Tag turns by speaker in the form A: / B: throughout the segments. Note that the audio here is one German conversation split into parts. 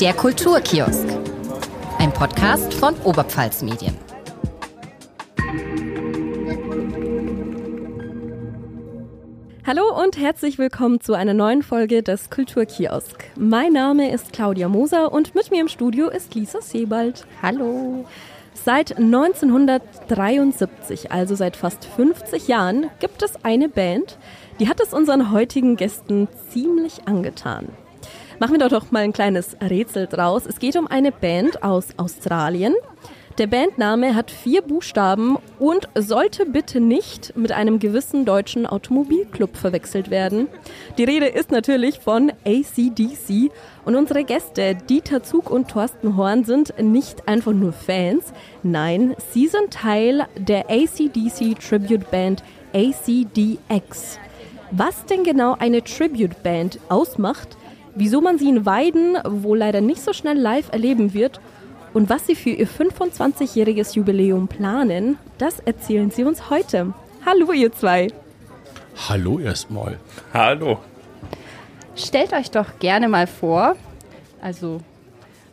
A: Der Kulturkiosk. Ein Podcast von Oberpfalz Medien.
B: Hallo und herzlich willkommen zu einer neuen Folge des Kulturkiosk. Mein Name ist Claudia Moser und mit mir im Studio ist Lisa Sebald. Hallo. Seit 1973, also seit fast 50 Jahren, gibt es eine Band, die hat es unseren heutigen Gästen ziemlich angetan. Machen wir doch mal ein kleines Rätsel draus. Es geht um eine Band aus Australien. Der Bandname hat vier Buchstaben und sollte bitte nicht mit einem gewissen deutschen Automobilclub verwechselt werden. Die Rede ist natürlich von ACDC und unsere Gäste Dieter Zug und Thorsten Horn sind nicht einfach nur Fans, nein, sie sind Teil der ACDC Tribute Band ACDX. Was denn genau eine Tribute Band ausmacht, wieso man sie in Weiden wohl leider nicht so schnell live erleben wird und was Sie für Ihr 25-jähriges Jubiläum planen, das erzählen Sie uns heute. Hallo, ihr zwei.
C: Hallo erstmal.
D: Hallo.
E: Stellt euch doch gerne mal vor. Also,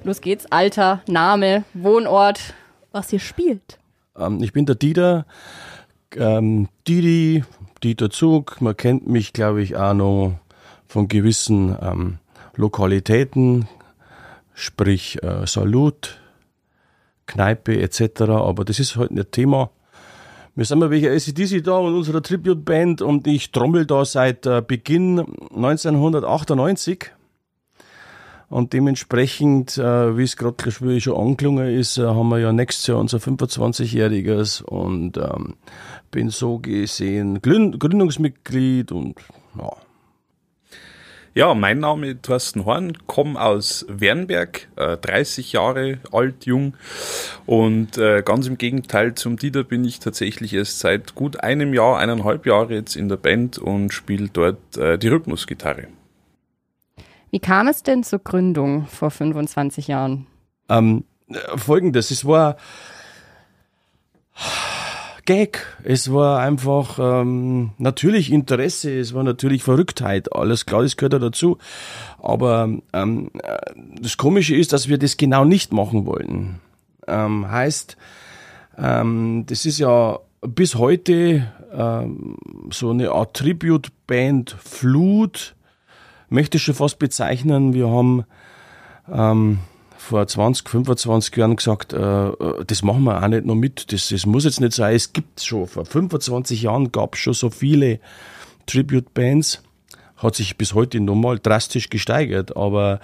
E: los geht's. Alter, Name, Wohnort.
B: Was ihr spielt.
C: Ähm, ich bin der Dieter. Ähm, Didi, Dieter Zug. Man kennt mich, glaube ich, auch noch von gewissen ähm, Lokalitäten, sprich äh, Salut, Kneipe etc. Aber das ist halt nicht Thema. Wir sind mal wegen ACDC da und unserer Tribute-Band und ich trommel da seit äh, Beginn 1998. Und dementsprechend, äh, wie es gerade schon angelungen ist, äh, haben wir ja nächstes Jahr unser 25-jähriges und ähm, bin so gesehen Gründungsmitglied und ja,
D: ja, mein Name ist Thorsten Horn, komme aus Wernberg, äh, 30 Jahre alt, jung und äh, ganz im Gegenteil zum Dieter bin ich tatsächlich erst seit gut einem Jahr, eineinhalb Jahre jetzt in der Band und spiele dort äh, die Rhythmusgitarre.
E: Wie kam es denn zur Gründung vor 25 Jahren?
C: Ähm, Folgendes, es war Gag. Es war einfach ähm, natürlich Interesse, es war natürlich Verrücktheit. Alles klar, das gehört ja dazu. Aber ähm, äh, das Komische ist, dass wir das genau nicht machen wollten. Ähm, heißt, ähm, das ist ja bis heute ähm, so eine Art Tribute-Band Flut, möchte ich schon fast bezeichnen. Wir haben ähm, vor 20, 25 Jahren gesagt, äh, äh, das machen wir auch nicht noch mit. Das, das muss jetzt nicht sein. Es gibt schon, vor 25 Jahren gab es schon so viele Tribute-Bands. Hat sich bis heute nochmal drastisch gesteigert, aber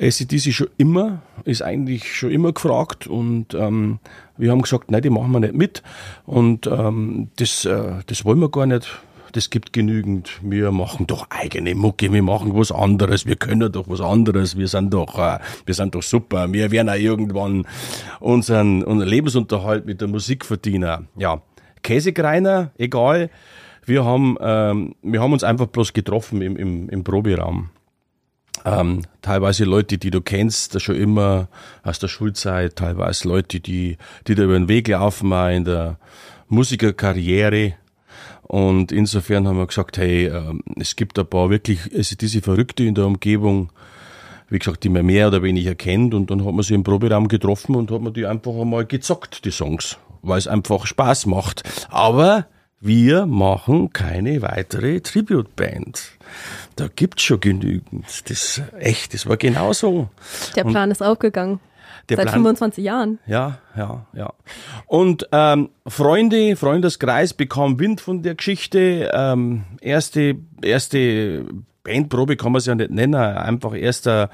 C: ACDC schon immer, ist eigentlich schon immer gefragt und ähm, wir haben gesagt, nein, die machen wir nicht mit und ähm, das, äh, das wollen wir gar nicht das gibt genügend. Wir machen doch eigene Mucke, wir machen was anderes, wir können doch was anderes, wir sind doch, äh, wir sind doch super, wir werden auch irgendwann unseren, unseren Lebensunterhalt mit der Musik verdienen. Ja, Käsekreiner, egal. Wir haben, ähm, wir haben uns einfach bloß getroffen im, im, im Proberaum. Ähm, teilweise Leute, die du kennst, schon immer aus der Schulzeit, teilweise Leute, die, die da über den Weg laufen, auch in der Musikerkarriere. Und insofern haben wir gesagt, hey, ähm, es gibt ein paar wirklich, also diese Verrückte in der Umgebung, wie gesagt, die man mehr oder weniger kennt. Und dann hat man sie im Proberaum getroffen und hat man die einfach einmal gezockt, die Songs, weil es einfach Spaß macht. Aber wir machen keine weitere Tribute-Band. Da gibt's schon genügend. Das echt, das war genauso.
B: Der Plan und ist aufgegangen. Der Seit Plan, 25 Jahren.
C: Ja, ja, ja. Und ähm, Freunde, Freundeskreis bekam Wind von der Geschichte. Ähm, erste, erste Bandprobe kann man es ja nicht nennen. Einfach erster,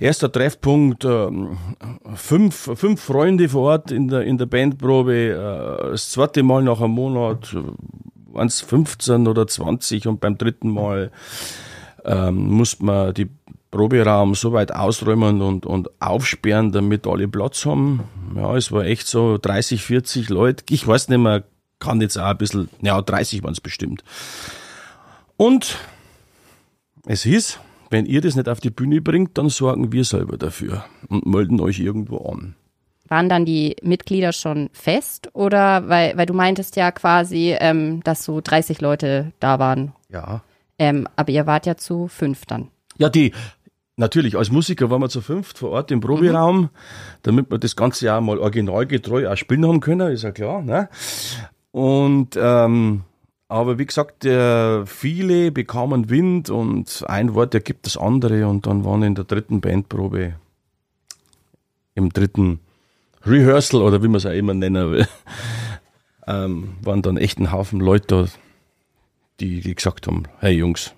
C: erster Treffpunkt. Ähm, fünf, fünf Freunde vor Ort in der, in der Bandprobe. Äh, das zweite Mal nach einem Monat waren es 15 oder 20 und beim dritten Mal ähm, musste man die Proberaum so weit ausräumen und, und aufsperren, damit alle Platz haben. Ja, es war echt so 30, 40 Leute. Ich weiß nicht mehr, kann jetzt auch ein bisschen, ja, 30 waren es bestimmt. Und es hieß, wenn ihr das nicht auf die Bühne bringt, dann sorgen wir selber dafür und melden euch irgendwo an.
E: Waren dann die Mitglieder schon fest oder weil, weil du meintest ja quasi, ähm, dass so 30 Leute da waren?
C: Ja.
E: Ähm, aber ihr wart ja zu fünf dann.
C: Ja, die, natürlich, als Musiker waren wir zu fünft vor Ort im Proberaum, damit wir das ganze Jahr mal originalgetreu auch spielen haben können, ist ja klar. Ne? Und ähm, aber wie gesagt, viele bekamen Wind und ein Wort ergibt das andere und dann waren in der dritten Bandprobe, im dritten Rehearsal oder wie man es auch immer nennen will, ähm, waren dann echt ein Haufen Leute da, die, die gesagt haben, hey Jungs,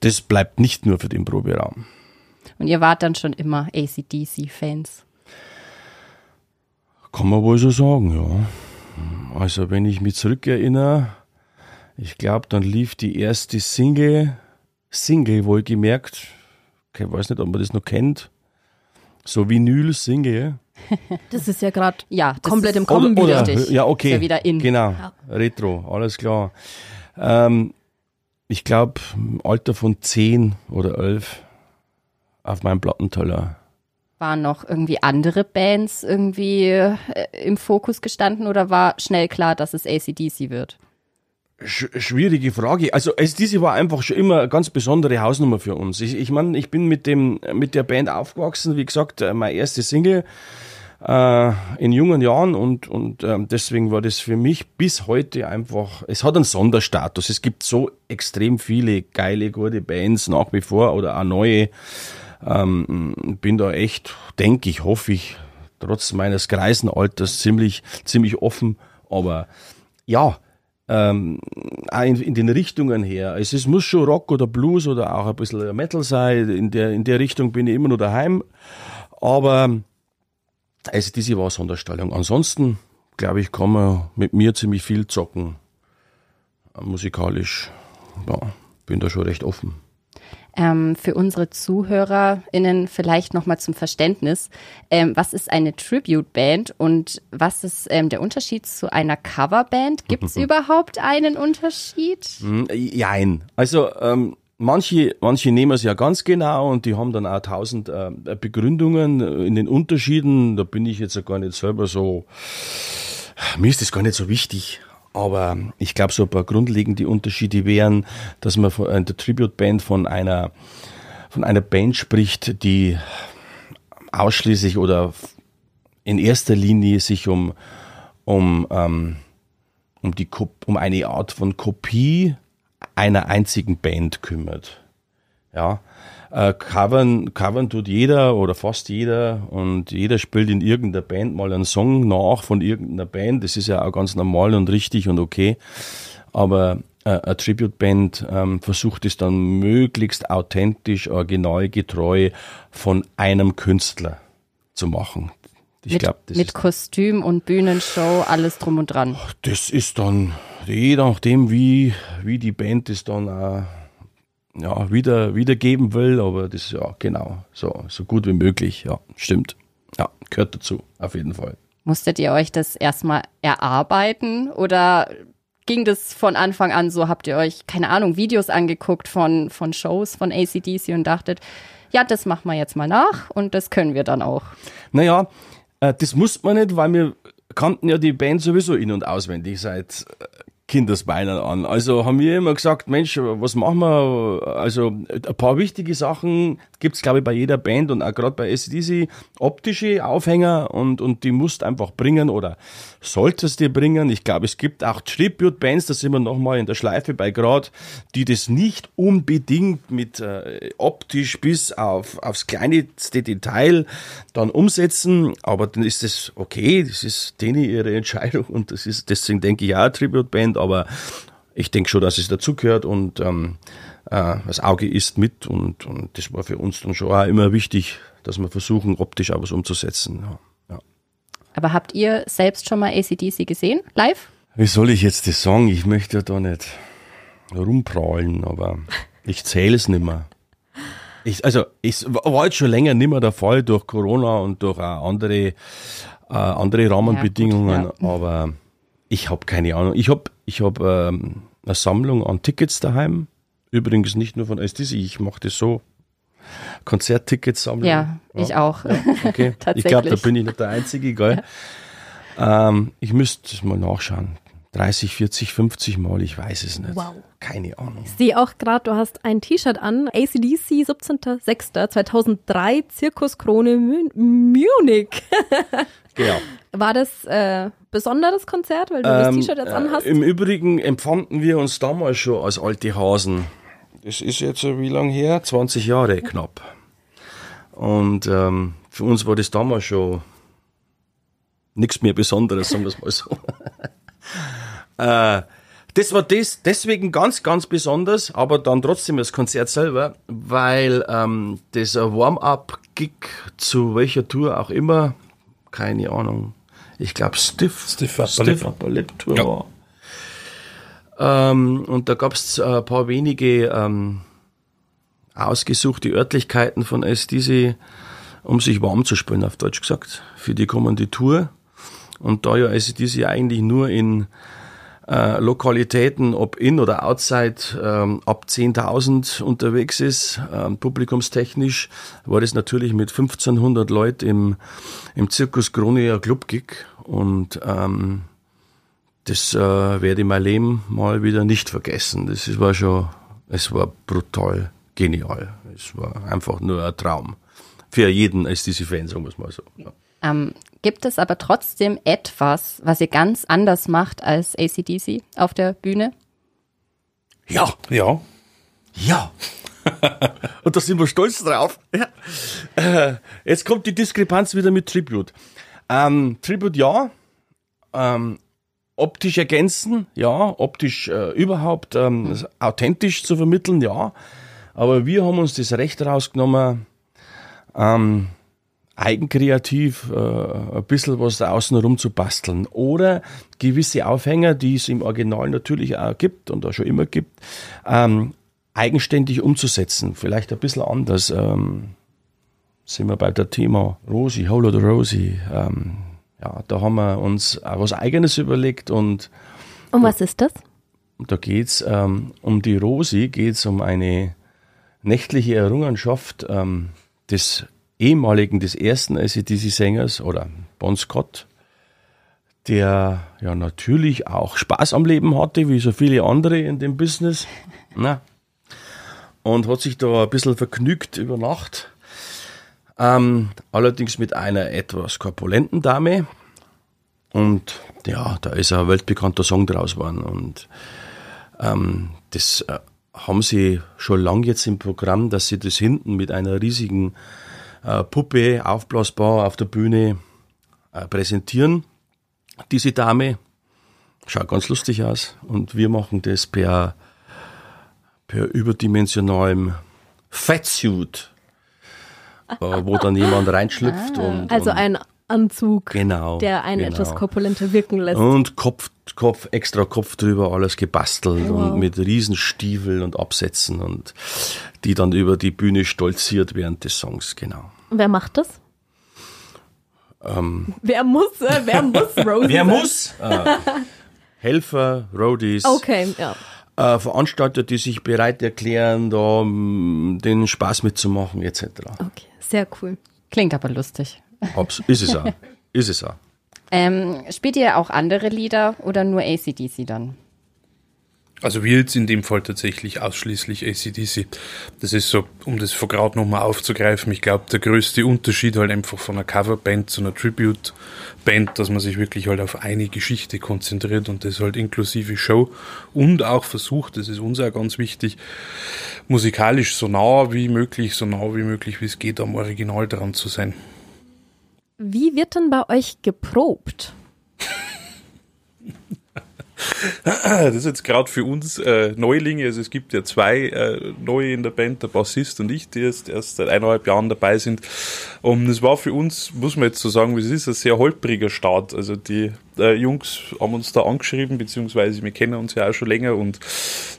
C: das bleibt nicht nur für den Proberaum.
E: Und ihr wart dann schon immer ACDC-Fans.
C: Kann man wohl so sagen, ja. Also wenn ich mich zurückerinnere, ich glaube, dann lief die erste Single, Single wohlgemerkt, ich weiß nicht, ob man das noch kennt, so Vinyl-Single.
B: Das ist ja gerade
E: Ja,
B: komplett
E: ist
B: im Kommen
C: Oder-
B: wieder.
C: Ja, okay.
E: Ist ja wieder in.
C: Genau, Retro, alles klar. Ähm, ich glaube, im Alter von 10 oder 11 auf meinem Plattenteller.
E: Waren noch irgendwie andere Bands irgendwie äh, im Fokus gestanden oder war schnell klar, dass es ACDC wird?
C: Sch schwierige Frage. Also diese war einfach schon immer eine ganz besondere Hausnummer für uns. Ich, ich meine, ich bin mit dem mit der Band aufgewachsen. Wie gesagt, äh, meine erste Single äh, in jungen Jahren und und ähm, deswegen war das für mich bis heute einfach. Es hat einen Sonderstatus. Es gibt so extrem viele geile gute Bands nach wie vor oder auch neue. Ähm, bin da echt, denke ich, hoffe ich, trotz meines greisen Alters ziemlich ziemlich offen. Aber ja, ähm, in, in den Richtungen her. Es ist, muss schon Rock oder Blues oder auch ein bisschen Metal sein. In der, in der Richtung bin ich immer noch daheim. Aber also diese war Sonderstellung. Ansonsten, glaube ich, kann man mit mir ziemlich viel zocken. Musikalisch. Ja, bin da schon recht offen.
E: Ähm, für unsere ZuhörerInnen vielleicht nochmal zum Verständnis. Ähm, was ist eine Tribute-Band und was ist ähm, der Unterschied zu einer Coverband? Gibt es überhaupt einen Unterschied?
C: Hm, Jein. Also ähm, manche, manche nehmen es ja ganz genau und die haben dann auch tausend äh, Begründungen in den Unterschieden. Da bin ich jetzt ja gar nicht selber so, mir ist das gar nicht so wichtig. Aber ich glaube, so ein paar grundlegende Unterschiede wären, dass man von äh, der Tribute-Band von einer, von einer Band spricht, die ausschließlich oder in erster Linie sich um, um, ähm, um, die, um eine Art von Kopie einer einzigen Band kümmert. Ja, äh, covern, covern tut jeder oder fast jeder und jeder spielt in irgendeiner Band mal einen Song nach von irgendeiner Band. Das ist ja auch ganz normal und richtig und okay. Aber äh, eine Tribute-Band ähm, versucht es dann möglichst authentisch, originalgetreu von einem Künstler zu machen. Ich
E: mit
C: glaube, das
E: mit Kostüm und Bühnenshow, alles drum und dran.
C: das ist dann, je nachdem, wie, wie die Band es dann auch, ja, wieder, wiedergeben will, aber das ja genau, so, so gut wie möglich, ja, stimmt. Ja, gehört dazu, auf jeden Fall.
E: Musstet ihr euch das erstmal erarbeiten oder ging das von Anfang an so? Habt ihr euch, keine Ahnung, Videos angeguckt von, von Shows von ACDC und dachtet, ja, das machen wir jetzt mal nach und das können wir dann auch.
C: Naja, äh, das muss man nicht, weil wir kannten ja die Band sowieso in- und auswendig seit Kindesbeinen an. Also haben wir immer gesagt, Mensch, was machen wir? Also ein paar wichtige Sachen gibt's glaube ich, bei jeder Band und auch gerade bei SDC optische Aufhänger und, und die musst einfach bringen oder solltest dir bringen. Ich glaube, es gibt auch Tribute-Bands, da sind wir nochmal in der Schleife bei Grad, die das nicht unbedingt mit äh, optisch bis auf, aufs kleinste Detail dann umsetzen, aber dann ist das okay, das ist denen ihre Entscheidung und das ist, deswegen denke ich eine Tribute-Band, aber ich denke schon, dass es dazugehört und ähm, äh, das Auge ist mit und, und das war für uns dann schon auch immer wichtig, dass wir versuchen, optisch auch was umzusetzen. Ja. Ja.
E: Aber habt ihr selbst schon mal ACDC gesehen, live?
C: Wie soll ich jetzt das sagen? Ich möchte ja da nicht rumprahlen, aber ich zähle es nicht mehr. Ich, also, es war jetzt schon länger nicht mehr der Fall durch Corona und durch auch andere, äh, andere Rahmenbedingungen,
E: Ja, gut,
C: aber ich habe keine Ahnung. Ich habe ich hab, ähm, eine Sammlung an Tickets daheim. Übrigens nicht nur von SDC, ich mache das so. Konzerttickets sammeln.
E: Ja, ich auch.
C: Okay. ich glaube, da bin ich nicht der Einzige, gell? Ähm, ich müsste mal nachschauen. 30, 40, 50 Mal, ich weiß es nicht.
B: Wow.
C: Keine Ahnung.
B: Ich sehe auch gerade, du hast ein T-Shirt an. ACDC 17.06.2003 Zirkuskrone Mü Munich.
C: Genau.
B: War das äh, besonderes Konzert, weil du das
C: Ähm,
B: T-Shirt jetzt anhast?
C: Äh, Im Übrigen empfanden wir uns damals schon als alte Hasen. Das ist jetzt wie lange her? 20 Jahre knapp. Und ähm, für uns war das damals schon nichts mehr Besonderes, sagen wir es mal so. äh, das war das, deswegen ganz, ganz besonders, aber dann trotzdem das Konzert selber, weil ähm, das Warm-up-Gig zu welcher Tour auch immer, keine Ahnung, ich glaube Stiff,
D: Stiff Upper
C: Stiff
D: Lip.
C: Upper Lip Tour
D: Ja.
C: war. Ähm, und da gab es ein paar wenige ähm, ausgesuchte Örtlichkeiten von SDC, um sich warm zu spielen, auf Deutsch gesagt, für die kommende Tour. Und da ja SDC eigentlich nur in äh, Lokalitäten, ob in oder outside, ähm, ab 10.000 unterwegs ist, ähm, publikumstechnisch, war das natürlich mit 1500 Leuten im, im Zirkus Kronia Club-Gig. Und ähm, das äh, werde ich mein Leben mal wieder nicht vergessen. Das ist- war schon, es war brutal genial. Es war einfach nur ein Traum. Für jeden als diese Fan, sagen wir es mal so. Ja.
E: Ähm, gibt es aber trotzdem etwas, was ihr ganz anders macht als ACDC auf der Bühne?
C: ja,
D: Ja.
C: ja. Und da sind wir stolz drauf. Ja. Äh, jetzt kommt die Diskrepanz wieder mit Tribute. Ähm, Tribute ja, ähm, optisch ergänzen, ja, optisch äh, überhaupt ähm, authentisch zu vermitteln, ja. Aber wir haben uns das Recht rausgenommen, ähm, eigenkreativ äh, ein bisschen was da außenrum zu basteln. Oder gewisse Aufhänger, die es im Original natürlich auch gibt und auch schon immer gibt, ähm, eigenständig umzusetzen. Vielleicht ein bisschen anders. Ähm, sind wir bei der Thema Rosie, Hole oder Rosie. Ähm, ja, da haben wir uns auch was Eigenes überlegt und
B: Und was ist das?
C: da geht's ähm, um die Rosi, geht's um eine nächtliche Errungenschaft ähm, des ehemaligen, des ersten ACDC-Sängers oder Bon Scott, der ja natürlich auch Spaß am Leben hatte, wie so viele andere in dem Business. Na, und hat sich da ein bisschen vergnügt über Nacht. Ähm, allerdings mit einer etwas korpulenten Dame. Und ja, da ist ein weltbekannter Song draus geworden. Und ähm, das äh, haben sie schon lang jetzt im Programm, dass sie das hinten mit einer riesigen äh, Puppe aufblasbar auf der Bühne äh, präsentieren. Diese Dame schaut ganz lustig aus und wir machen das per, per überdimensionalem Fatsuit, wo dann jemand reinschlüpft und,
B: Also
C: und
B: ein Anzug,
C: genau,
B: der einen
C: genau.
B: etwas korpulenter wirken lässt.
C: Und Kopf, Kopf, extra Kopf drüber, alles gebastelt
B: Wow.
C: und mit Riesenstiefeln und Absätzen und die dann über die Bühne stolziert während des Songs, genau.
B: Wer macht das? wer muss, äh, wer muss Rosie sein?
C: muss? äh, Helfer, Roadies,
B: Okay, ja.
C: äh, Veranstalter, die sich bereit erklären, da den Spaß mitzumachen, etc.
B: Okay, sehr cool.
E: Klingt aber lustig.
C: Ob's, ist es auch. Ist es auch.
E: Ähm, spielt ihr auch andere Lieder oder nur ACDC dann?
D: Also wir jetzt in dem Fall tatsächlich ausschließlich ACDC. Das ist so, um das von gerade nochmal aufzugreifen, ich glaube, der größte Unterschied halt einfach von einer Coverband zu einer Tribute-Band, dass man sich wirklich halt auf eine Geschichte konzentriert und das halt inklusive Show und auch versucht, das ist uns auch ganz wichtig, musikalisch so nah wie möglich, so nah wie möglich, wie es geht, am Original dran zu sein.
B: Wie wird denn bei euch geprobt?
D: Das ist jetzt gerade für uns äh, Neulinge, also es gibt ja zwei äh, neue in der Band, der Bassist und ich, die jetzt erst seit eineinhalb Jahren dabei sind. Und es war für uns, muss man jetzt so sagen, wie es ist, ein sehr holpriger Start. Also die äh, Jungs haben uns da angeschrieben, beziehungsweise wir kennen uns ja auch schon länger und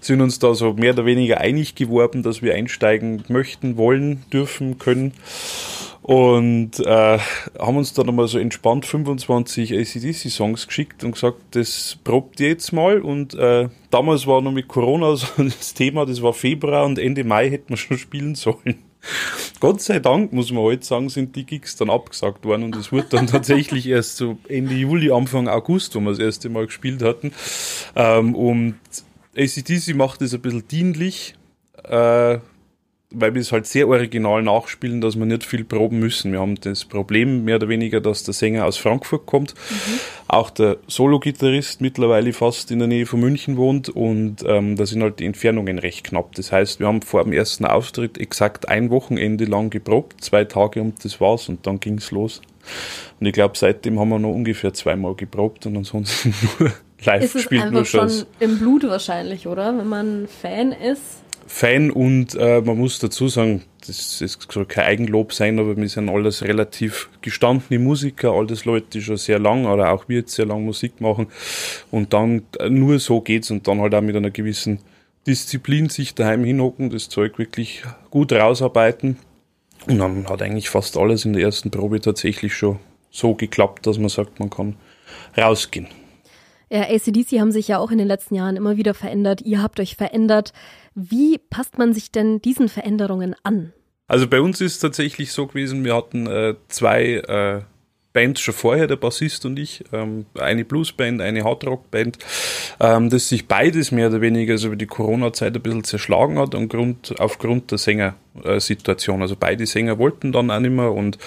D: sind uns da so mehr oder weniger einig geworden, dass wir einsteigen möchten, wollen, dürfen, können und äh, haben uns dann einmal so entspannt 25 ACDC-Songs geschickt und gesagt, das probt ihr jetzt mal. Und äh, damals war noch mit Corona so das Thema, das war Februar und Ende Mai hätten wir schon spielen sollen. Gott sei Dank, muss man heute sagen, sind die Gigs dann abgesagt worden und es wurde dann tatsächlich erst so Ende Juli, Anfang August, wo wir das erste Mal gespielt hatten. Ähm, und ACDC macht es ein bisschen dienlich, äh, weil wir es halt sehr original nachspielen, dass wir nicht viel proben müssen. Wir haben das Problem mehr oder weniger, dass der Sänger aus Frankfurt kommt, mhm. auch der Solo-Gitarrist mittlerweile fast in der Nähe von München wohnt und ähm, da sind halt die Entfernungen recht knapp. Das heißt, wir haben vor dem ersten Auftritt exakt ein Wochenende lang geprobt, zwei Tage und das war's und dann ging's los. Und ich glaube, seitdem haben wir noch ungefähr zweimal geprobt und ansonsten nur live
B: ist
D: gespielt.
B: Ist es einfach schon im Blut wahrscheinlich, oder? Wenn man Fan ist
D: Fan und äh, man muss dazu sagen, das, das soll kein Eigenlob sein, aber wir sind alles relativ gestandene Musiker, alles Leute, die schon sehr lang oder auch wir jetzt sehr lang Musik machen und dann äh, nur so geht's und dann halt auch mit einer gewissen Disziplin sich daheim hinhocken, das Zeug wirklich gut rausarbeiten und dann hat eigentlich fast alles in der ersten Probe tatsächlich schon so geklappt, dass man sagt, man kann rausgehen.
B: Ja, ACDC haben sich ja auch in den letzten Jahren immer wieder verändert. Ihr habt euch verändert. Wie passt man sich denn diesen Veränderungen an?
D: Also bei uns ist es tatsächlich so gewesen, wir hatten äh, zwei äh, Bands schon vorher, der Bassist und ich, ähm, eine Bluesband, eine Hardrockband, ähm, das sich beides mehr oder weniger so über die Corona-Zeit ein bisschen zerschlagen hat und Grund, aufgrund der Sängersituation. Also beide Sänger wollten dann auch nicht mehr und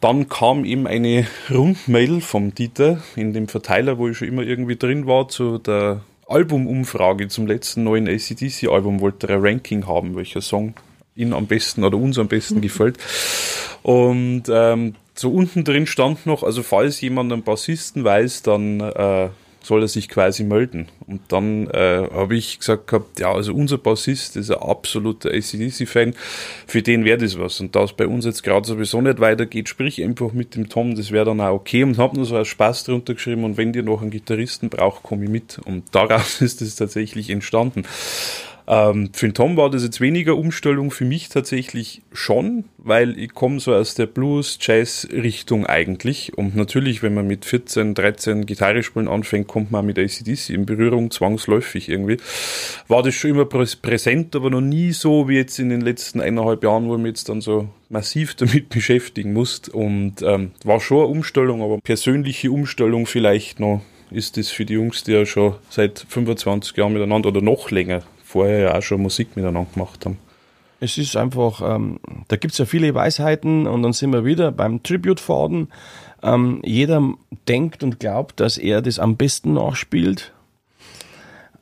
D: dann kam ihm eine Rundmail vom Dieter in dem Verteiler, wo ich schon immer irgendwie drin war, zu der Albumumfrage zum letzten neuen ACDC-Album wollte er ein Ranking haben, welcher Song ihn am besten oder uns am besten mhm. gefällt. Und ähm, so unten drin stand noch, also falls jemand einen Bassisten weiß, dann äh, soll er sich quasi melden. Und dann äh, habe ich gesagt gehabt, ja, also unser Bassist ist ein absoluter ACDC-Fan, für den wäre das was. Und da es bei uns jetzt gerade sowieso nicht weitergeht, sprich einfach mit dem Tom, das wäre dann auch okay. Und habe nur so als Spaß drunter geschrieben, und wenn dir noch einen Gitarristen braucht, komme ich mit. Und daraus ist es tatsächlich entstanden. Ähm, für den Tom war das jetzt weniger Umstellung, für mich tatsächlich schon, weil ich komme so aus der Blues-Jazz-Richtung eigentlich. Und natürlich, wenn man mit 14, 13 Gitarre spielen anfängt, kommt man mit ACDC in Berührung, zwangsläufig irgendwie. War das schon immer präsent, aber noch nie so wie jetzt in den letzten eineinhalb Jahren, wo ich mich jetzt dann so massiv damit beschäftigen musste. Und ähm, war schon eine Umstellung, aber persönliche Umstellung vielleicht noch ist das für die Jungs, die ja schon seit 25 Jahren miteinander oder noch länger vorher ja auch schon Musik miteinander gemacht haben.
C: Es ist einfach, ähm, da gibt es ja viele Weisheiten und dann sind wir wieder beim Tribute-Faden. Ähm, jeder denkt und glaubt, dass er das am besten nachspielt.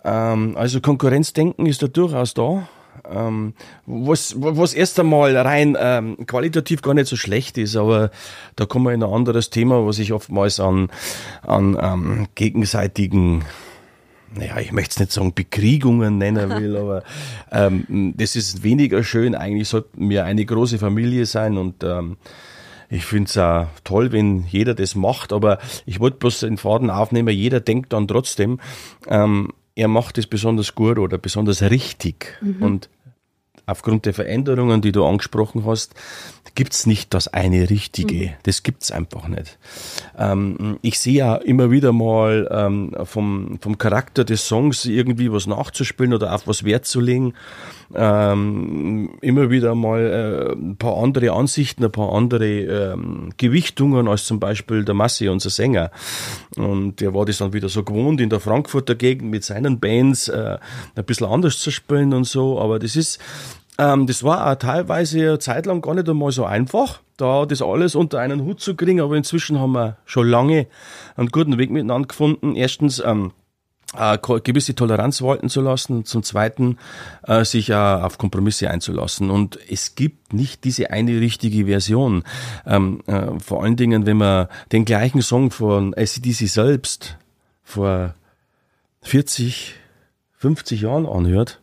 C: Ähm, also Konkurrenzdenken ist da durchaus da. Ähm, was, was erst einmal rein ähm, qualitativ gar nicht so schlecht ist, aber da kommen wir in ein anderes Thema, was ich oftmals an, an ähm, gegenseitigen naja, ich möchte es nicht sagen Bekriegungen nennen will, aber ähm, das ist weniger schön. Eigentlich sollten wir eine große Familie sein und ähm, ich finde es auch toll, wenn jeder das macht, aber ich wollte bloß den Faden aufnehmen, jeder denkt dann trotzdem, ähm, er macht es besonders gut oder besonders richtig. Mhm. Und aufgrund der Veränderungen, die du angesprochen hast, gibt's nicht das eine Richtige. Mhm. Das gibt's einfach nicht. Ähm, ich sehe ja immer wieder mal ähm, vom, vom Charakter des Songs irgendwie was nachzuspielen oder auf was Wert zu legen. Ähm, immer wieder mal äh, ein paar andere Ansichten, ein paar andere ähm, Gewichtungen als zum Beispiel der Massi, unser Sänger. Und der war das dann wieder so gewohnt, in der Frankfurter Gegend mit seinen Bands äh, ein bisschen anders zu spielen und so. Aber das ist, ähm, das war auch teilweise eine Zeit lang gar nicht einmal so einfach, da das alles unter einen Hut zu kriegen, aber inzwischen haben wir schon lange einen guten Weg miteinander gefunden. Erstens, ähm, äh, gewisse Toleranz walten zu lassen zum Zweiten äh, sich äh, auf Kompromisse einzulassen. Und es gibt nicht diese eine richtige Version. Ähm, äh, vor allen Dingen, wenn man den gleichen Song von ACDC selbst vor 40, 50 Jahren anhört,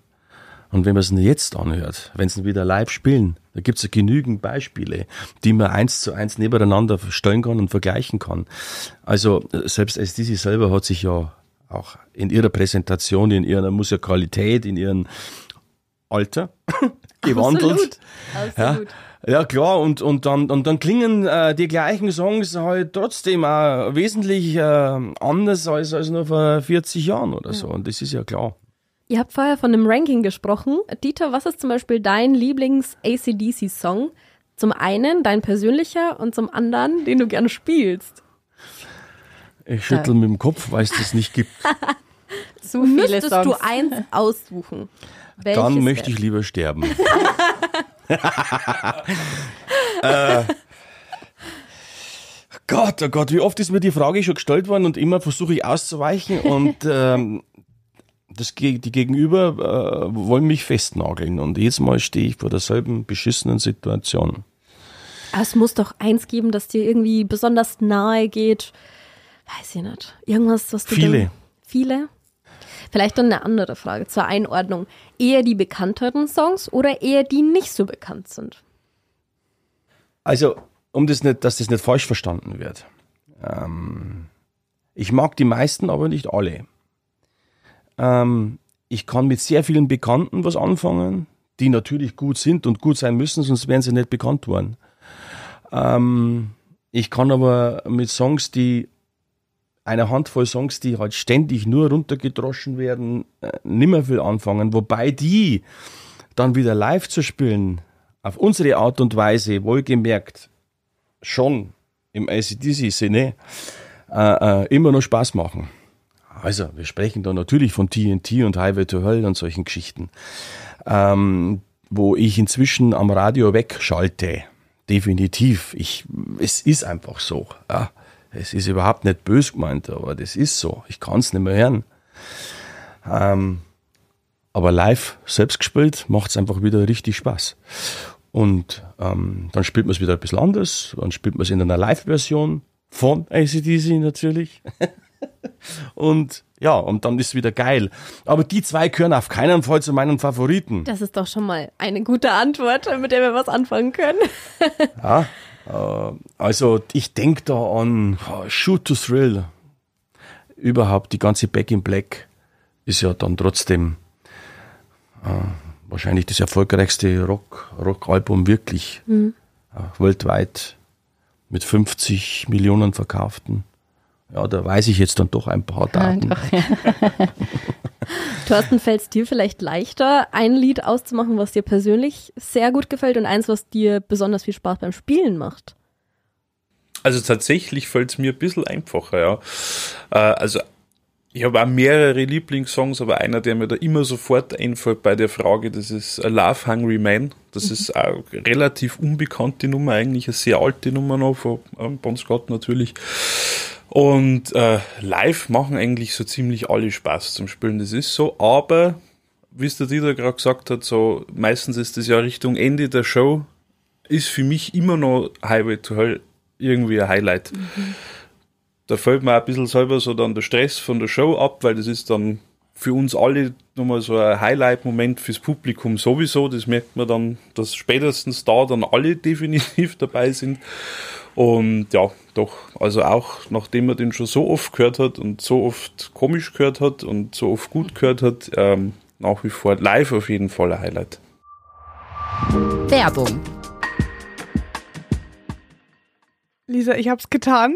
C: und wenn man es jetzt anhört, wenn sie wieder live spielen, da gibt es ja genügend Beispiele, die man eins zu eins nebeneinander stellen kann und vergleichen kann. Also selbst als diese selber hat sich ja auch in ihrer Präsentation, in ihrer Musikalität, in ihrem Alter gewandelt. Absolut. Absolut. Ja, ja, klar, und, und, dann, und dann klingen äh, die gleichen Songs halt trotzdem auch wesentlich äh, anders als, als nur vor 40 Jahren oder so. Und das ist ja klar.
B: Ihr habt vorher von einem Ranking gesprochen. Dieter, was ist zum Beispiel dein Lieblings-ACDC-Song? Zum einen dein persönlicher und zum anderen, den du gerne spielst.
C: Ich schüttel mit dem Kopf, weil es das nicht gibt.
E: Zu viele
B: Müsstest
E: Songs.
B: du eins aussuchen. Welches
C: Dann möchte
B: wär-
C: ich lieber sterben. äh, Gott, oh Gott, wie oft ist mir die Frage schon gestellt worden und immer versuche ich auszuweichen und ähm, das, die Gegenüber äh, wollen mich festnageln und jedes Mal stehe ich vor derselben beschissenen Situation.
B: Aber Es muss doch eins geben, das dir irgendwie besonders nahe geht. Weiß ich nicht. Irgendwas, was du
C: Viele.
B: Dann, viele? Vielleicht dann eine andere Frage zur Einordnung. Eher die bekannteren Songs oder eher die nicht so bekannt sind?
C: Also, um das nicht, dass das nicht falsch verstanden wird. Ähm, ich mag die meisten, aber nicht alle. Ähm, ich kann mit sehr vielen Bekannten was anfangen, die natürlich gut sind und gut sein müssen, sonst wären sie nicht bekannt worden. Ähm, ich kann aber mit Songs, die eine Handvoll Songs, die halt ständig nur runtergedroschen werden, äh, nimmer viel anfangen. Wobei die dann wieder live zu spielen, auf unsere Art und Weise, wohlgemerkt, schon im ACDC-Sinne, äh, äh, immer noch Spaß machen. Also, wir sprechen da natürlich von TNT und Highway to Hell und solchen Geschichten, ähm, wo ich inzwischen am Radio wegschalte. Definitiv. Ich, es ist einfach so. Ja. Es ist überhaupt nicht bös gemeint, aber das ist so. Ich kann es nicht mehr hören. Ähm, aber live selbst gespielt macht es einfach wieder richtig Spaß. Und ähm, dann spielt man es wieder ein bisschen anders. Dann spielt man es in einer Live-Version von ACDC natürlich. und ja, und dann ist es wieder geil. Aber die zwei gehören auf keinen Fall zu meinen Favoriten.
B: Das ist doch schon mal eine gute Antwort, mit der wir was anfangen können.
C: Ja, äh, also ich denke da an Shoot to Thrill. Überhaupt die ganze Back in Black ist ja dann trotzdem äh, wahrscheinlich das erfolgreichste Rock, Rockalbum wirklich äh, weltweit mit 50 Millionen verkauften. Ja, da weiß ich jetzt dann doch ein paar Daten.
E: Doch, ja.
B: Thorsten, fällt es dir vielleicht leichter, ein Lied auszumachen, was dir persönlich sehr gut gefällt und eins, was dir besonders viel Spaß beim Spielen macht?
D: Also tatsächlich fällt es mir ein bisschen einfacher, ja. Äh, also ich habe auch mehrere Lieblingssongs, aber einer, der mir da immer sofort einfällt bei der Frage, das ist A Love Hungry Man. Das ist auch eine relativ unbekannte Nummer, eigentlich eine sehr alte Nummer noch von ähm, Bon Scott natürlich. Und äh, live machen eigentlich so ziemlich alle Spaß zum Spielen, das ist so, aber wie es der Dieter gerade gesagt hat, so meistens ist das ja Richtung Ende der Show, ist für mich immer noch Highway to Hell irgendwie ein Highlight. Da fällt mir auch ein bisschen selber so dann der Stress von der Show ab, weil das ist dann für uns alle nochmal so ein Highlight-Moment fürs Publikum sowieso. Das merkt man dann, dass spätestens da dann alle definitiv dabei sind. Und ja, doch, also auch nachdem man den schon so oft gehört hat und so oft komisch gehört hat und so oft gut gehört hat, ähm, nach wie vor live auf jeden Fall ein Highlight.
A: Werbung.
F: Lisa, ich hab's getan.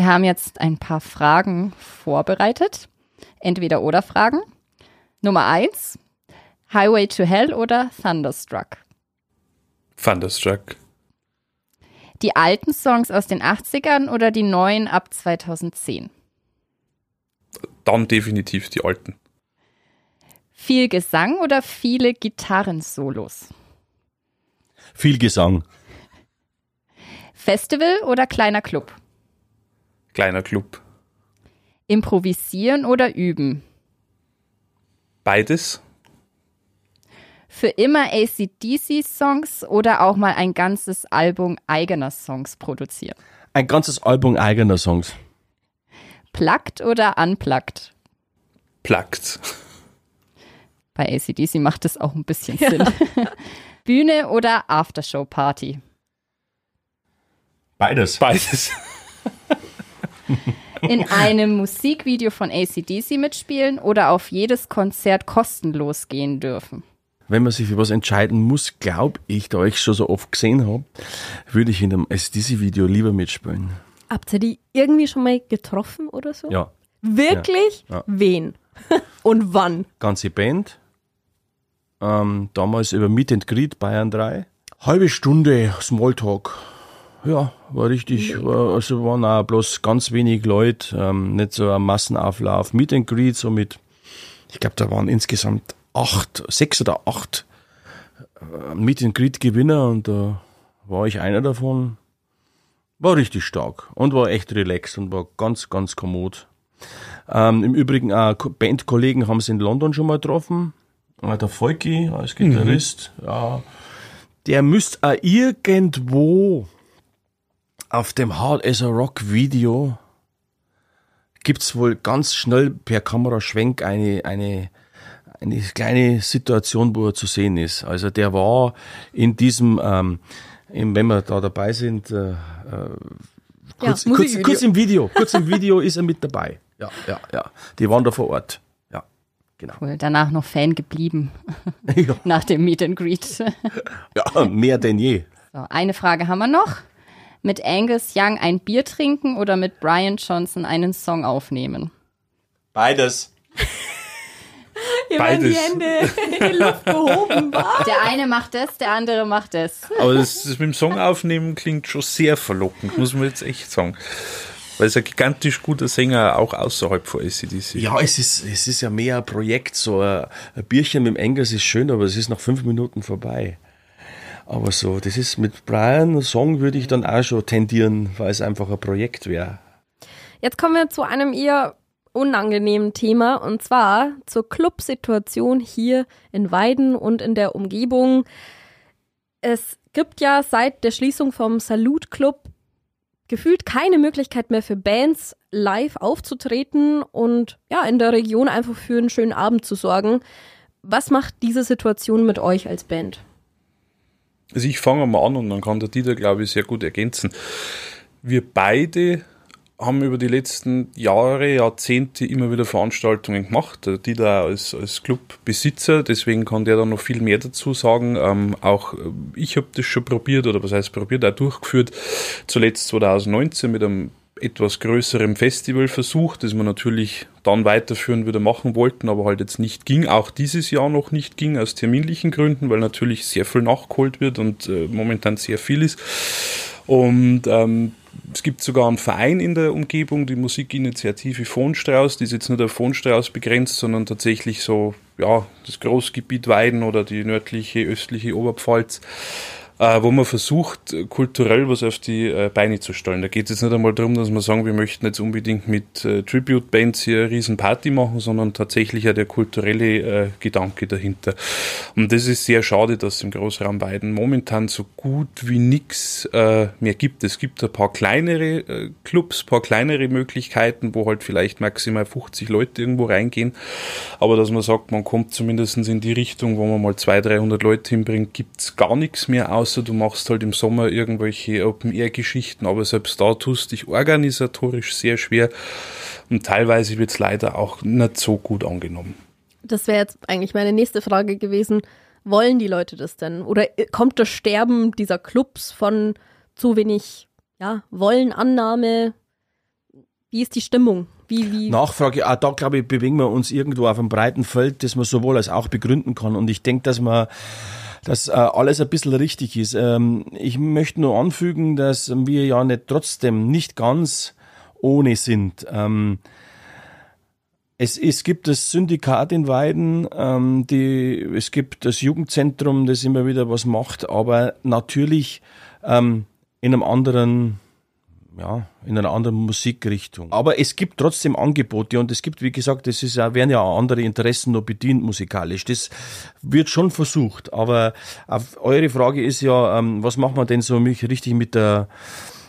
E: Wir haben jetzt ein paar Fragen vorbereitet. Entweder oder Fragen. Nummer eins. Highway to Hell oder Thunderstruck?
D: Thunderstruck.
E: Die alten Songs aus den 80ern oder die neuen ab 2010?
D: Dann definitiv die alten.
E: Viel Gesang oder viele Gitarrensolos?
C: Viel Gesang.
E: Festival oder kleiner Club?
D: Kleiner Club.
E: Improvisieren oder üben?
D: Beides.
E: Für immer ACDC-Songs oder auch mal ein ganzes Album eigener Songs produzieren?
C: Ein ganzes Album eigener Songs.
E: Plugged oder unplugged?
D: Plugged.
E: Bei ACDC macht es auch ein bisschen Sinn. Bühne oder Aftershow-Party?
C: Beides.
D: Beides.
E: In einem Musikvideo von ACDC mitspielen oder auf jedes Konzert kostenlos gehen dürfen?
C: Wenn man sich für was entscheiden muss, glaube ich, da ich schon so oft gesehen habe, würde ich in einem SDC-Video lieber mitspielen.
B: Habt ihr die irgendwie schon mal getroffen oder so?
C: Ja,
B: Wirklich?
C: Ja. Ja.
B: Wen? Und wann?
C: ganze Band. Ähm, damals über Meet and Greet Bayern 3. Halbe Stunde Smalltalk. Ja, war richtig, war, also waren auch bloß ganz wenig Leute, ähm, nicht so ein Massenauflauf. Meet and Greet, so mit, ich glaube, da waren insgesamt acht, sechs oder acht äh, Meet and Greet Gewinner und da war ich einer davon. War richtig stark und war echt relaxed und war ganz, ganz kommod. Ähm, Im Übrigen auch Ko- Bandkollegen haben sie in London schon mal getroffen. Äh, Der Volki als Gitarrist, ja. Der müsste auch irgendwo auf dem Hard as a Rock Video gibt's wohl ganz schnell per Kameraschwenk eine, eine, eine kleine Situation, wo er zu sehen ist. Also der war in diesem, ähm, im, wenn wir da dabei sind, äh, äh, kurz,
B: Ja,
C: kurz, kurz im Video, kurz im Video ist er mit dabei. Ja, ja, ja. Die waren da vor Ort. Ja, genau.
E: Cool, danach noch Fan geblieben
C: Ja,
E: nach dem Meet and Greet. So,
C: ja, mehr denn je.
E: eine Frage haben wir noch. Mit Angus Young ein Bier trinken oder mit Brian Johnson einen Song aufnehmen?
C: Beides.
B: Hier
D: Beides.
B: werden die Hände in die Luft gehoben.
E: Der eine macht das, der andere macht das.
D: Aber das, das mit dem Song aufnehmen klingt schon sehr verlockend, muss man jetzt echt sagen. Weil es ein gigantisch guter Sänger auch außerhalb von ACDC.
C: Ja, es ist, es ist ja mehr ein Projekt. So ein, ein Bierchen mit dem Engels ist schön, aber es ist nach fünf Minuten vorbei. Aber so, das ist mit Brian, Song würde ich dann auch schon tendieren, weil es einfach ein Projekt wäre.
B: Jetzt kommen wir zu einem eher unangenehmen Thema und zwar zur Clubsituation hier in Weiden und in der Umgebung. Es gibt ja seit der Schließung vom Salut Club gefühlt keine Möglichkeit mehr für Bands live aufzutreten und ja, in der Region einfach für einen schönen Abend zu sorgen. Was macht diese Situation mit euch als Band?
D: Also ich fange mal an und dann kann der Dieter, glaube ich, sehr gut ergänzen. Wir beide haben über die letzten Jahre, Jahrzehnte immer wieder Veranstaltungen gemacht. Der Dieter als, als Clubbesitzer, deswegen kann der da noch viel mehr dazu sagen. Ähm, auch äh, ich habe das schon probiert, oder was heißt probiert, auch durchgeführt. Zuletzt 2019 mit einem etwas größerem Festivalversuch, das wir natürlich dann weiterführen wieder machen wollten, aber halt jetzt nicht ging, auch dieses Jahr noch nicht ging, aus terminlichen Gründen, weil natürlich sehr viel nachgeholt wird und äh, momentan sehr viel ist. Und ähm, es gibt sogar einen Verein in der Umgebung, die Musikinitiative Fohnstrauß, die ist jetzt nicht auf Fohnstrauß begrenzt, sondern tatsächlich so, ja, das Großgebiet Weiden oder die nördliche, östliche Oberpfalz äh, wo man versucht, kulturell was auf die äh, Beine zu stellen. Da geht es jetzt nicht einmal darum, dass wir sagen, wir möchten jetzt unbedingt mit äh, Tribute-Bands hier eine riesen Party machen, sondern tatsächlich auch der kulturelle Gedanke dahinter. Und das ist sehr schade, dass es im Großraum Weiden momentan so gut wie äh, mehr gibt. Es gibt ein paar kleinere Clubs, paar kleinere Möglichkeiten, wo halt vielleicht maximal 50 Leute irgendwo reingehen. Aber dass man sagt, man kommt zumindest in die Richtung, wo man mal 200, 300 Leute hinbringt, gibt's gar nichts mehr, außer du machst halt im Sommer irgendwelche Open-Air-Geschichten, aber selbst da tust dich organisatorisch sehr schwer und teilweise wird's leider auch nicht so gut angenommen.
B: Das wäre jetzt eigentlich meine nächste Frage gewesen. Wollen die Leute das denn? Oder kommt das Sterben dieser Clubs von zu wenig ja, Wollenannahme? Wie ist die Stimmung? Wie, wie?
C: Nachfrage, auch da glaube ich, bewegen wir uns irgendwo auf einem breiten Feld, das man sowohl als auch begründen kann. Und ich denke, dass man dass äh, alles ein bisschen richtig ist. Ähm, ich möchte nur anfügen, dass wir ja nicht trotzdem nicht ganz ohne sind. Ähm, es, es gibt das Syndikat in Weiden, ähm, die, es gibt das Jugendzentrum, das immer wieder was macht, aber natürlich ähm, in einem anderen ja, in einer anderen Musikrichtung. Aber es gibt trotzdem Angebote und es gibt, wie gesagt, es ist ja, werden ja auch andere Interessen noch bedient musikalisch. Das wird schon versucht. Aber eure Frage ist ja, ähm, was macht man denn so mich richtig mit der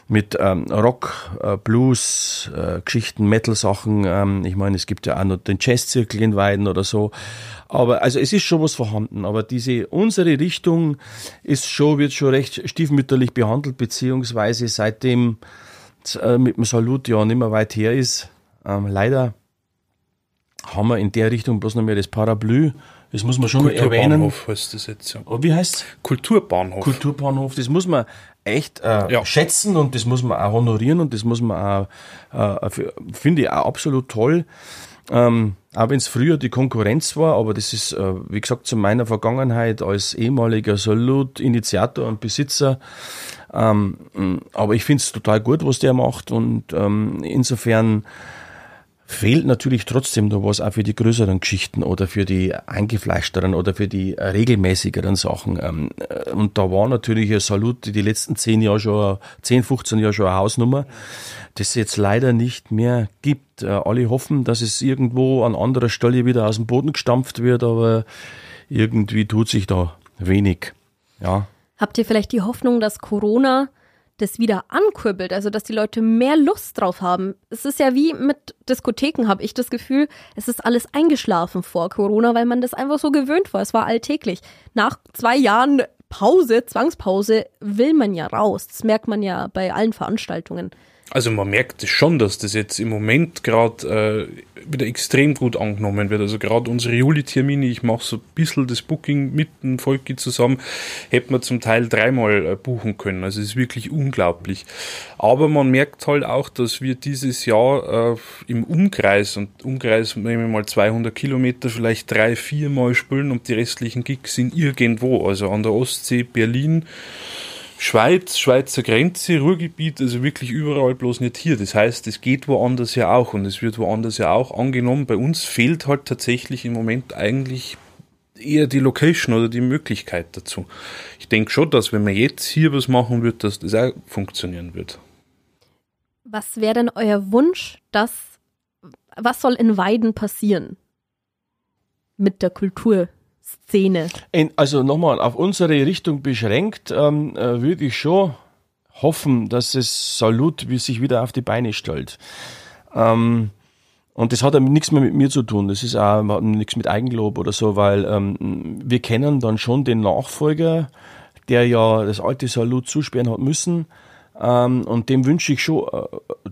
C: mit ähm, Rock, äh, Blues, äh, Geschichten, Metal-Sachen. Ähm, ich meine, es gibt ja auch noch den Jazz-Zirkel in Weiden oder so. Aber also es ist schon was vorhanden. Aber diese unsere Richtung ist schon wird schon recht stiefmütterlich behandelt beziehungsweise seitdem äh, mit dem Salut ja nicht mehr weit her ist. Ähm, leider haben wir in der Richtung bloß noch mehr das Parapluie. Das muss man schon erwähnen.
D: Kulturbahnhof heißt das jetzt. Ja.
C: Oh, wie heißt
D: Kulturbahnhof.
C: Kulturbahnhof. Das muss man echt äh, ja. schätzen und das muss man auch honorieren und das muss man auch, äh, finde ich auch absolut toll. Ähm, auch wenn es früher die Konkurrenz war, aber das ist, äh, wie gesagt, zu meiner Vergangenheit als ehemaliger Salut-Initiator und Besitzer. Ähm, aber ich finde es total gut, was der macht und ähm, insofern fehlt natürlich trotzdem noch was auch für die größeren Geschichten oder für die eingefleischteren oder für die regelmäßigeren Sachen. Ähm, äh, und da war natürlich ein Salut die letzten zehn Jahre schon, 10, 15 Jahre schon eine Hausnummer, das es jetzt leider nicht mehr gibt. Äh, alle hoffen, dass es irgendwo an anderer Stelle wieder aus dem Boden gestampft wird, aber irgendwie tut sich da wenig. Ja.
B: Habt ihr vielleicht die Hoffnung, dass Corona das wieder ankurbelt, also dass die Leute mehr Lust drauf haben? Es ist ja wie mit Diskotheken, habe ich das Gefühl, es ist alles eingeschlafen vor Corona, weil man das einfach so gewöhnt war. Es war alltäglich. Nach zwei Jahren Pause, Zwangspause, will man ja raus. Das merkt man ja bei allen Veranstaltungen.
D: Also man merkt schon, dass das jetzt im Moment gerade äh, wieder extrem gut angenommen wird. Also gerade unsere Juli-Termine, ich mache so ein bisschen das Booking mit dem Volki zusammen, hätte man zum Teil dreimal äh, buchen können. Also es ist wirklich unglaublich. Aber man merkt halt auch, dass wir dieses Jahr äh, im Umkreis, und Umkreis nehmen wir mal 200 Kilometer, vielleicht drei, viermal spielen und die restlichen Gigs sind irgendwo. Also an der Ostsee, Berlin, Schweiz, Schweizer Grenze, Ruhrgebiet, also wirklich überall bloß nicht hier. Das heißt, es geht woanders ja auch und es wird woanders ja auch angenommen. Bei uns fehlt halt tatsächlich im Moment eigentlich eher die Location oder die Möglichkeit dazu. Ich denke schon, dass wenn man jetzt hier was machen wird, dass das auch funktionieren wird.
B: Was wäre denn euer Wunsch, dass was soll in Weiden passieren mit der Kultur Szene?
C: Also nochmal, auf unsere Richtung beschränkt, ähm, äh, würde ich schon hoffen, dass es Salut sich wieder auf die Beine stellt. Ähm, und das hat nichts mehr mit mir zu tun. Das ist auch nichts mit Eigenlob oder so, weil ähm, wir kennen dann schon den Nachfolger, der ja das alte Salut zusperren hat müssen. Ähm, und dem wünsche ich schon, äh,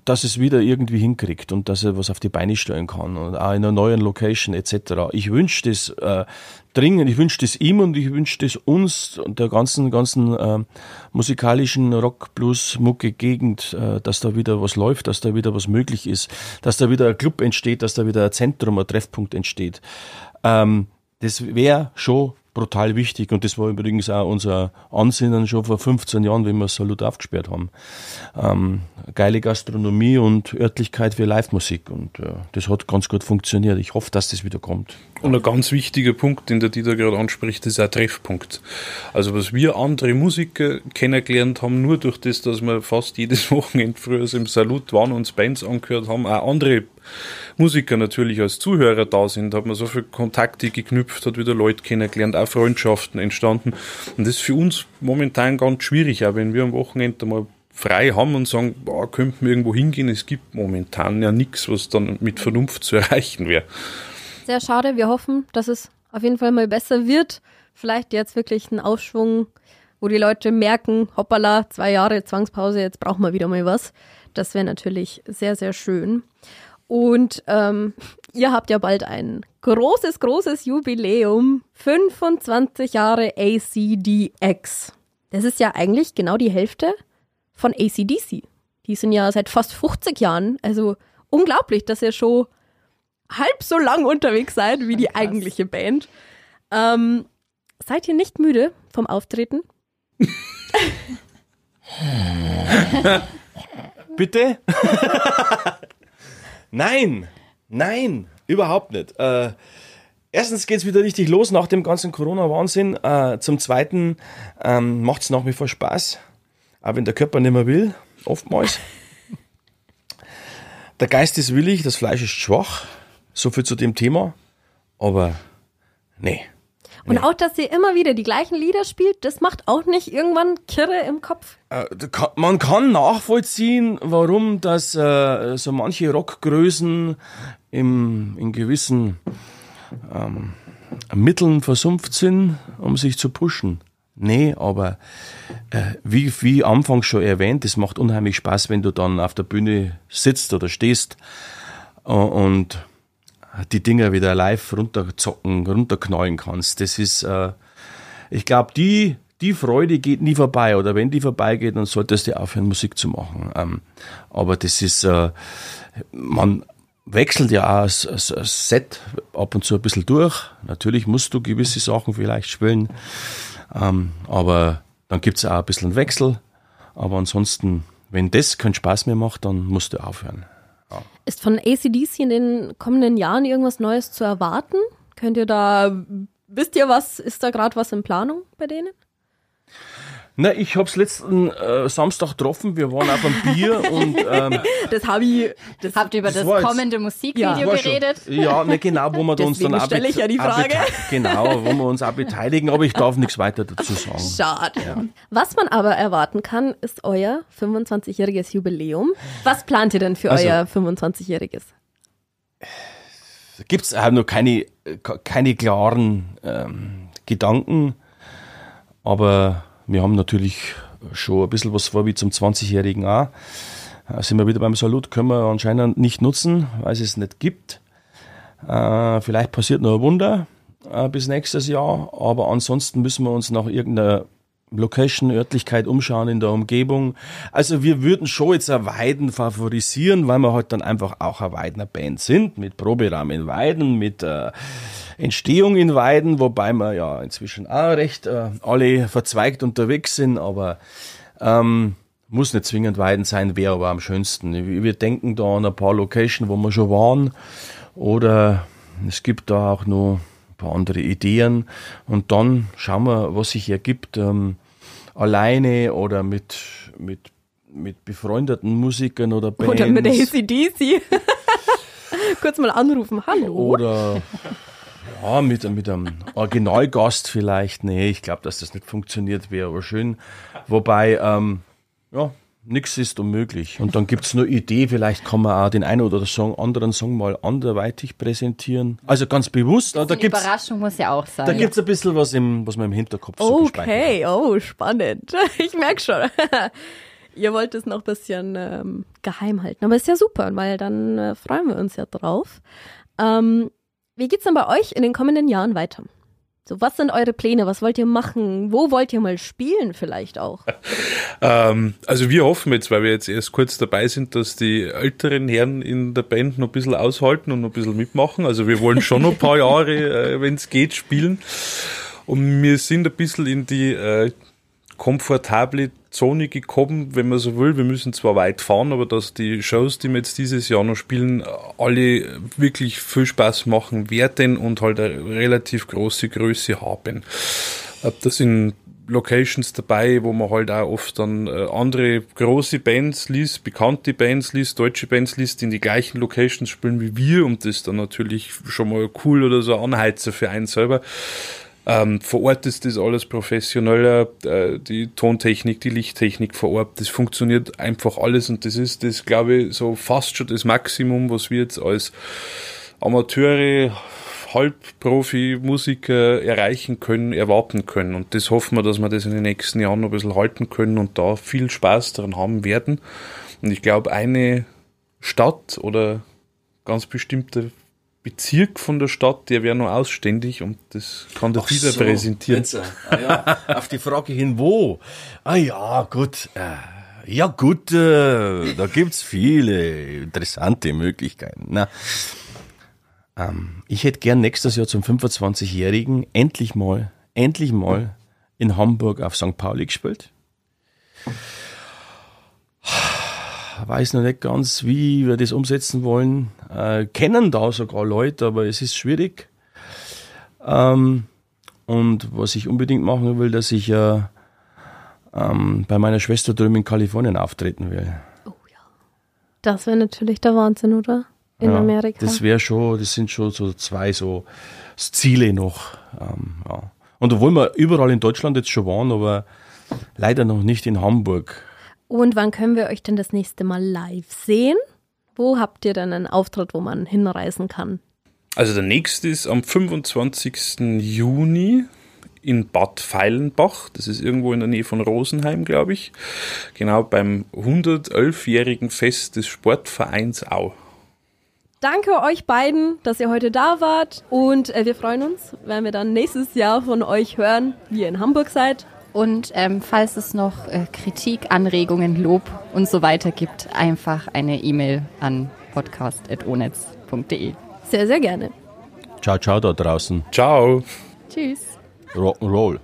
C: dass es wieder irgendwie hinkriegt und dass er was auf die Beine stellen kann und auch in einer neuen Location etc. Ich wünsche das äh, dringend, ich wünsche das ihm und ich wünsche das uns und der ganzen, ganzen äh, musikalischen Rock, Blues, Mucke Gegend, äh, dass da wieder was läuft, dass da wieder was möglich ist, dass da wieder ein Club entsteht, dass da wieder ein Zentrum, ein Treffpunkt entsteht. Ähm, das wäre schon brutal wichtig und das war übrigens auch unser Ansinnen schon vor 15 Jahren, wenn wir Salut aufgesperrt haben. Ähm, geile Gastronomie und Örtlichkeit für Live-Musik und äh, das hat ganz gut funktioniert. Ich hoffe, dass das wieder kommt.
D: Und ein ganz wichtiger Punkt, den der Dieter gerade anspricht, ist ein Treffpunkt. Also was wir andere Musiker kennengelernt haben, nur durch das, dass wir fast jedes Wochenende früher im Salut waren und Bands angehört haben, auch andere Musiker natürlich als Zuhörer da sind, hat man so viele Kontakte geknüpft, hat wieder Leute kennengelernt, auch Freundschaften entstanden. Und das ist für uns momentan ganz schwierig, auch wenn wir am Wochenende mal frei haben und sagen, boah, könnten wir irgendwo hingehen. Es gibt momentan ja nichts, was dann mit Vernunft zu erreichen wäre.
B: Sehr schade. Wir hoffen, dass es auf jeden Fall mal besser wird. Vielleicht jetzt wirklich ein Aufschwung, wo die Leute merken, hoppala, zwei Jahre Zwangspause, jetzt brauchen wir wieder mal was. Das wäre natürlich sehr, sehr schön. Und ähm, ihr habt ja bald ein großes, großes Jubiläum. 25 Jahre ACDX. Das ist ja eigentlich genau die Hälfte von ACDC. Die sind ja seit fast 50 Jahren, also unglaublich, dass ihr schon halb so lang unterwegs seid wie die eigentliche Band. Ähm, seid ihr nicht müde vom Auftreten?
C: Bitte? nein, nein, überhaupt nicht. Äh, erstens geht's wieder richtig los nach dem ganzen Corona-Wahnsinn. Äh, zum Zweiten ähm, macht's nach wie vor Spaß, auch wenn der Körper nicht mehr will, oftmals. Der Geist ist willig, das Fleisch ist schwach. So viel zu dem Thema. Aber nee.
B: Und auch, dass ihr immer wieder die gleichen Lieder spielt, das macht auch nicht irgendwann Kirre im Kopf.
C: Äh, Man kann nachvollziehen, warum das äh, so manche Rockgrößen im, in gewissen ähm, Mitteln versumpft sind, um sich zu pushen. Nee, aber äh, wie, wie anfangs schon erwähnt, es macht unheimlich Spaß, wenn du dann auf der Bühne sitzt oder stehst äh, und die Dinger wieder live runterzocken, runterknallen kannst. Das ist, äh, ich glaube, die, die Freude geht nie vorbei. Oder wenn die vorbeigeht, dann solltest du aufhören, Musik zu machen. Ähm, aber das ist, äh, man wechselt ja auch das, Set ab und zu ein bisschen durch. Natürlich musst du gewisse Sachen vielleicht spielen. Ähm, aber dann gibt's auch ein bisschen Wechsel. Aber ansonsten, wenn das keinen Spaß mehr macht, dann musst du aufhören.
B: Ist von ACDC in den kommenden Jahren irgendwas Neues zu erwarten? Könnt ihr da, wisst ihr was, ist da gerade was in Planung bei denen?
C: Na, ich hab's letzten äh, Samstag getroffen. Wir waren auf einem Bier und ähm,
B: Das habe ich, das
E: Habt ihr über
C: Das
E: das,
C: war jetzt-
E: kommende Musikvideo
C: schon-
E: geredet?
C: Ja, ne, genau, wo wir da uns dann
B: Deswegen
C: auch
B: stelle ich ja die Frage.
C: Genau, wo wir uns auch beteiligen, aber ich darf nichts weiter dazu sagen.
B: Schade. Was man aber erwarten kann, ist euer 25-jähriges Jubiläum. Was plant ihr denn für
C: Also-
B: euer 25-jähriges?
C: Gibt's auch noch keine, äh, keine klaren ähm, Gedanken, aber wir haben natürlich schon ein bisschen was vor wie zum 20-Jährigen auch. Äh, sind wir wieder beim Salut, können wir anscheinend nicht nutzen, weil es es nicht gibt. Äh, vielleicht passiert noch ein Wunder äh, bis nächstes Jahr, aber ansonsten müssen wir uns nach irgendeiner Location, Örtlichkeit umschauen in der Umgebung. Also wir würden schon jetzt eine Weiden favorisieren, weil wir halt dann einfach auch eine Weidener Band sind, mit Proberaum in Weiden, mit äh, Entstehung in Weiden, wobei wir ja inzwischen auch recht äh, alle verzweigt unterwegs sind, aber ähm, muss nicht zwingend Weiden sein, wäre aber am schönsten. Wir denken da an ein paar Locations, wo wir schon waren, oder es gibt da auch noch ein paar andere Ideen und dann schauen wir, was sich ergibt, ähm, alleine oder mit, mit, mit befreundeten Musikern oder Bands.
B: Oder mit ACDC? Kurz mal anrufen. Hallo?
C: Oder ja, mit, mit einem Originalgast vielleicht. Nee, ich glaube, dass das nicht funktioniert, wäre aber schön. Wobei, ähm, ja, nichts ist unmöglich. Und dann gibt's nur Idee, vielleicht kann man auch den einen oder Song, anderen Song mal anderweitig präsentieren. Also ganz bewusst. Da gibt's
E: Überraschung muss ja auch sein.
C: da gibt's ein bisschen was, im, was man im Hinterkopf so.
B: Okay, oh, spannend. Ich merke schon. Ihr wollt es noch ein bisschen ähm, geheim halten. Aber ist ja super, weil dann äh, freuen wir uns ja drauf. Ähm, wie geht's denn bei euch in den kommenden Jahren weiter? So, was sind eure Pläne? Was wollt ihr machen? Wo wollt ihr mal spielen vielleicht auch?
D: Ähm, also wir hoffen jetzt, weil wir jetzt erst kurz dabei sind, dass die älteren Herren in der Band noch ein bisschen aushalten und noch ein bisschen mitmachen. Also wir wollen schon noch ein paar Jahre, äh, wenn es geht, spielen. Und wir sind ein bisschen in die äh, komfortable Zone gekommen, wenn man so will. Wir müssen zwar weit fahren, aber dass die Shows, die wir jetzt dieses Jahr noch spielen, alle wirklich viel Spaß machen werden und halt eine relativ große Größe haben. Das sind Locations dabei, wo man halt auch oft dann äh, andere große Bands liest, bekannte Bands liest, deutsche Bands liest, die in die gleichen Locations spielen wie wir und das ist dann natürlich schon mal cool oder so ein Anheizer für einen selber. Ähm, vor Ort ist das alles professioneller, äh, die Tontechnik, die Lichttechnik vor Ort, das funktioniert einfach alles und das ist das, glaube ich, so fast schon das Maximum, was wir jetzt als Amateure, Halbprofi-Musiker erreichen können, erwarten können. Und das hoffen wir, dass wir das in den nächsten Jahren noch ein bisschen halten können und da viel Spaß daran haben werden. Und ich glaube, eine Stadt oder ganz bestimmter Bezirk von der Stadt, der wäre noch ausständig und das kann der Dieter präsentieren.
C: Jetzt, äh, ah, ja, auf die Frage hin, wo? Ah ja, gut. Äh, Ja gut, äh, da gibt's viele interessante Möglichkeiten. Na, ähm, ich hätte gern nächstes Jahr zum 25-Jährigen endlich mal, endlich mal in Hamburg auf St. Pauli gespielt. Weiß noch nicht ganz, wie wir das umsetzen wollen. Äh, kennen da sogar Leute, aber es ist schwierig. Ähm, und was ich unbedingt machen will, dass ich äh, ähm, bei meiner Schwester drüben in Kalifornien auftreten will.
B: Das wäre natürlich der Wahnsinn, oder? In
C: Ja,
B: Amerika.
C: Das wäre schon, das sind schon so zwei so Ziele noch. Ähm, ja. Und obwohl wir überall in Deutschland jetzt schon waren, aber leider noch nicht in Hamburg.
B: Und wann können wir euch denn das nächste Mal live sehen? Wo habt ihr denn einen Auftritt, wo man hinreisen kann?
D: Also der nächste ist am 25. Juni in Bad Feilenbach. Das ist irgendwo in der Nähe von Rosenheim, glaube ich. Genau beim 111-jährigen Fest des Sportvereins Au.
B: Danke euch beiden, dass ihr heute da wart. Und äh, wir freuen uns, wenn wir dann nächstes Jahr von euch hören, wie ihr in Hamburg seid.
E: Und ähm, falls es noch äh, Kritik, Anregungen, Lob und so weiter gibt, einfach eine E-Mail an podcast.onetz.de.
B: Sehr, sehr gerne.
C: Ciao, ciao da draußen.
D: Ciao!
E: Tschüss.
C: Rock'n'Roll.